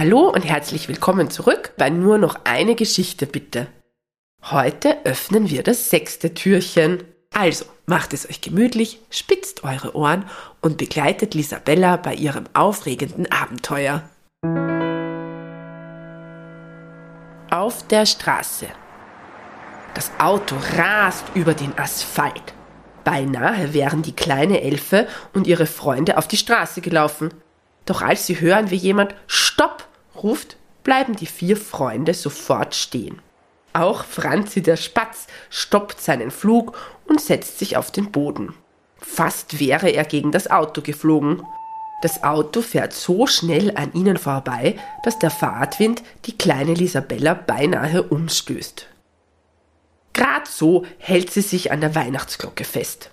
Hallo und herzlich willkommen zurück bei nur noch eine Geschichte bitte. Heute öffnen wir das sechste Türchen. Also macht es euch gemütlich, spitzt eure Ohren und begleitet Lisabella bei ihrem aufregenden Abenteuer. Auf der Straße. Das Auto rast über den Asphalt. Beinahe wären die kleine Elfe und ihre Freunde auf die Straße gelaufen. Doch als sie hören, wie jemand Stopp ruft, bleiben die vier Freunde sofort stehen. Auch Franzi der Spatz stoppt seinen Flug und setzt sich auf den Boden. Fast wäre er gegen das Auto geflogen. Das Auto fährt so schnell an ihnen vorbei, dass der Fahrtwind die kleine Lisabella beinahe umstößt. Grad so hält sie sich an der Weihnachtsglocke fest.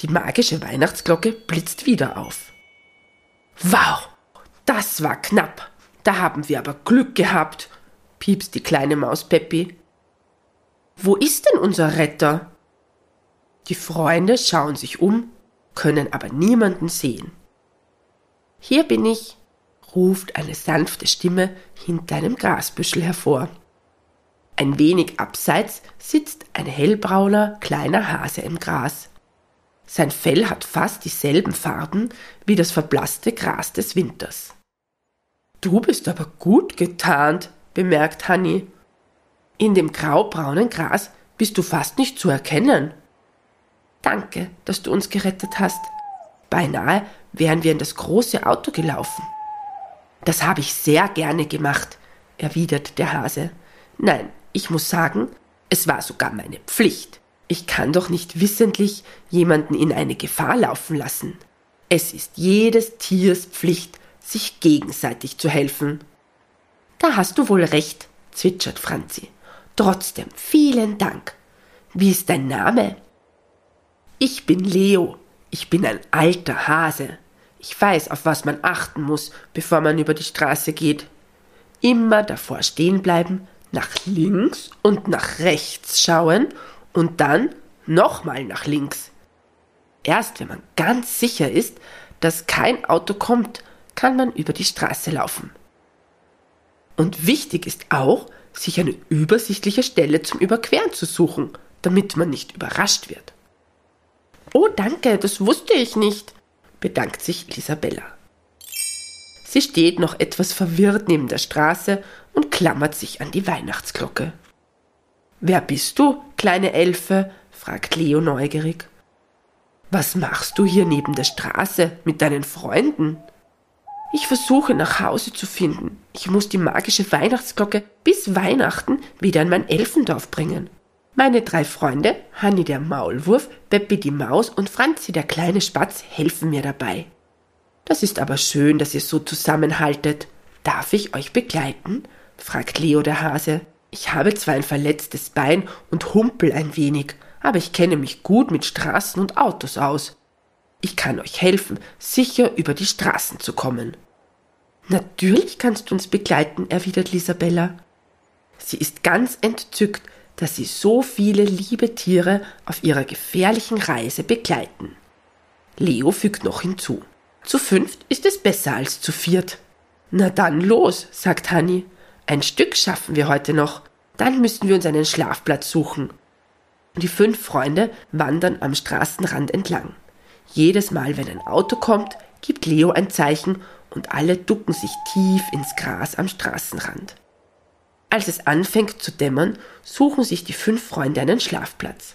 Die magische Weihnachtsglocke blitzt wieder auf. Wow, das war knapp. Da haben wir aber Glück gehabt, piepst die kleine Maus Peppi. Wo ist denn unser Retter? Die Freunde schauen sich um, können aber niemanden sehen. Hier bin ich, ruft eine sanfte Stimme hinter einem Grasbüschel hervor. Ein wenig abseits sitzt ein hellbrauner kleiner Hase im Gras. Sein Fell hat fast dieselben Farben wie das verblasste Gras des Winters. Du bist aber gut getarnt, bemerkt Hanni. In dem graubraunen Gras bist du fast nicht zu erkennen. Danke, dass du uns gerettet hast. Beinahe wären wir in das große Auto gelaufen. Das habe ich sehr gerne gemacht, erwidert der Hase. Nein, ich muss sagen, es war sogar meine Pflicht. Ich kann doch nicht wissentlich jemanden in eine Gefahr laufen lassen. Es ist jedes Tiers Pflicht, sich gegenseitig zu helfen. Da hast du wohl recht, zwitschert Franzi. Trotzdem vielen Dank. Wie ist dein Name? Ich bin Leo. Ich bin ein alter Hase. Ich weiß, auf was man achten muss, bevor man über die Straße geht. Immer davor stehen bleiben, nach links und nach rechts schauen und dann nochmal nach links. Erst wenn man ganz sicher ist, dass kein Auto kommt, kann man über die Straße laufen. Und wichtig ist auch, sich eine übersichtliche Stelle zum Überqueren zu suchen, damit man nicht überrascht wird. Oh, danke, das wusste ich nicht, bedankt sich Isabella. Sie steht noch etwas verwirrt neben der Straße und klammert sich an die Weihnachtsglocke. Wer bist du, kleine Elfe? fragt Leo neugierig. Was machst du hier neben der Straße mit deinen Freunden? Ich versuche nach Hause zu finden. Ich muss die magische Weihnachtsglocke bis Weihnachten wieder in mein Elfendorf bringen. Meine drei Freunde, Hanni der Maulwurf, Beppi die Maus und Franzi der kleine Spatz, helfen mir dabei. Das ist aber schön, dass ihr so zusammenhaltet. Darf ich euch begleiten? fragt Leo der Hase. Ich habe zwar ein verletztes Bein und humpel ein wenig, aber ich kenne mich gut mit Straßen und Autos aus. Ich kann euch helfen, sicher über die Straßen zu kommen. Natürlich kannst du uns begleiten, erwidert Lisabella. Sie ist ganz entzückt, dass sie so viele liebe Tiere auf ihrer gefährlichen Reise begleiten. Leo fügt noch hinzu. Zu fünft ist es besser als zu viert. Na dann los, sagt Hanni. Ein Stück schaffen wir heute noch. Dann müssen wir uns einen Schlafplatz suchen. Die fünf Freunde wandern am Straßenrand entlang. Jedes Mal, wenn ein Auto kommt, gibt Leo ein Zeichen und alle ducken sich tief ins Gras am Straßenrand. Als es anfängt zu dämmern, suchen sich die fünf Freunde einen Schlafplatz.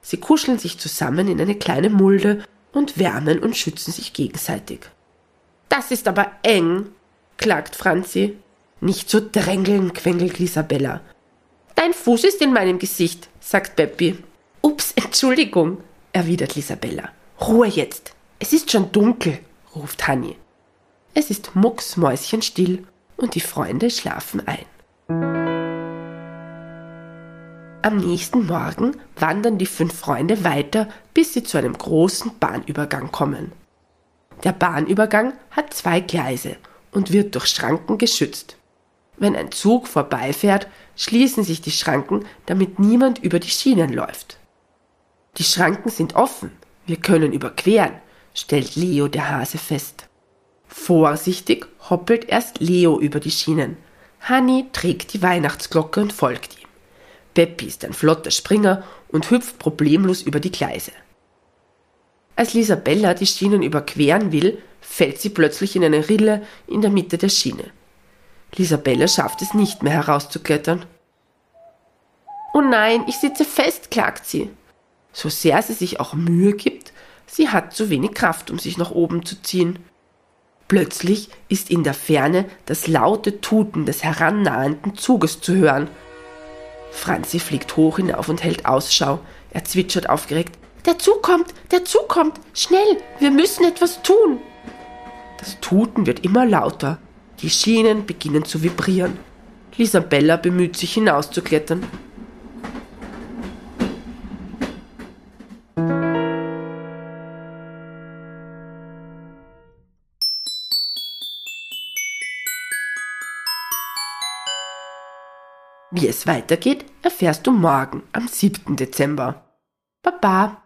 Sie kuscheln sich zusammen in eine kleine Mulde und wärmen und schützen sich gegenseitig. Das ist aber eng, klagt Franzi. Nicht so drängeln, quengelt Isabella. Dein Fuß ist in meinem Gesicht, sagt Beppi. Ups, Entschuldigung, erwidert Lisabella. Ruhe jetzt. Es ist schon dunkel, ruft Hanni. Es ist mucksmäuschenstill und die Freunde schlafen ein. Am nächsten Morgen wandern die fünf Freunde weiter, bis sie zu einem großen Bahnübergang kommen. Der Bahnübergang hat zwei Gleise und wird durch Schranken geschützt. Wenn ein Zug vorbeifährt, schließen sich die Schranken, damit niemand über die Schienen läuft. Die Schranken sind offen, wir können überqueren, stellt Leo der Hase fest. Vorsichtig hoppelt erst Leo über die Schienen. Hanni trägt die Weihnachtsglocke und folgt ihm. Peppi ist ein flotter Springer und hüpft problemlos über die Gleise. Als Lisabella die Schienen überqueren will, fällt sie plötzlich in eine Rille in der Mitte der Schiene. Lisabella schafft es nicht mehr herauszuklettern. Oh nein, ich sitze fest, klagt sie. So sehr sie sich auch Mühe gibt, sie hat zu wenig Kraft, um sich nach oben zu ziehen. Plötzlich ist in der Ferne das laute Tuten des herannahenden Zuges zu hören. Franzi fliegt hoch hinauf und hält Ausschau. Er zwitschert aufgeregt. Der Zug kommt, der Zug kommt, schnell, wir müssen etwas tun. Das Tuten wird immer lauter. Die Schienen beginnen zu vibrieren. Lisabella bemüht sich hinauszuklettern. Wie es weitergeht, erfährst du morgen am 7. Dezember. Baba.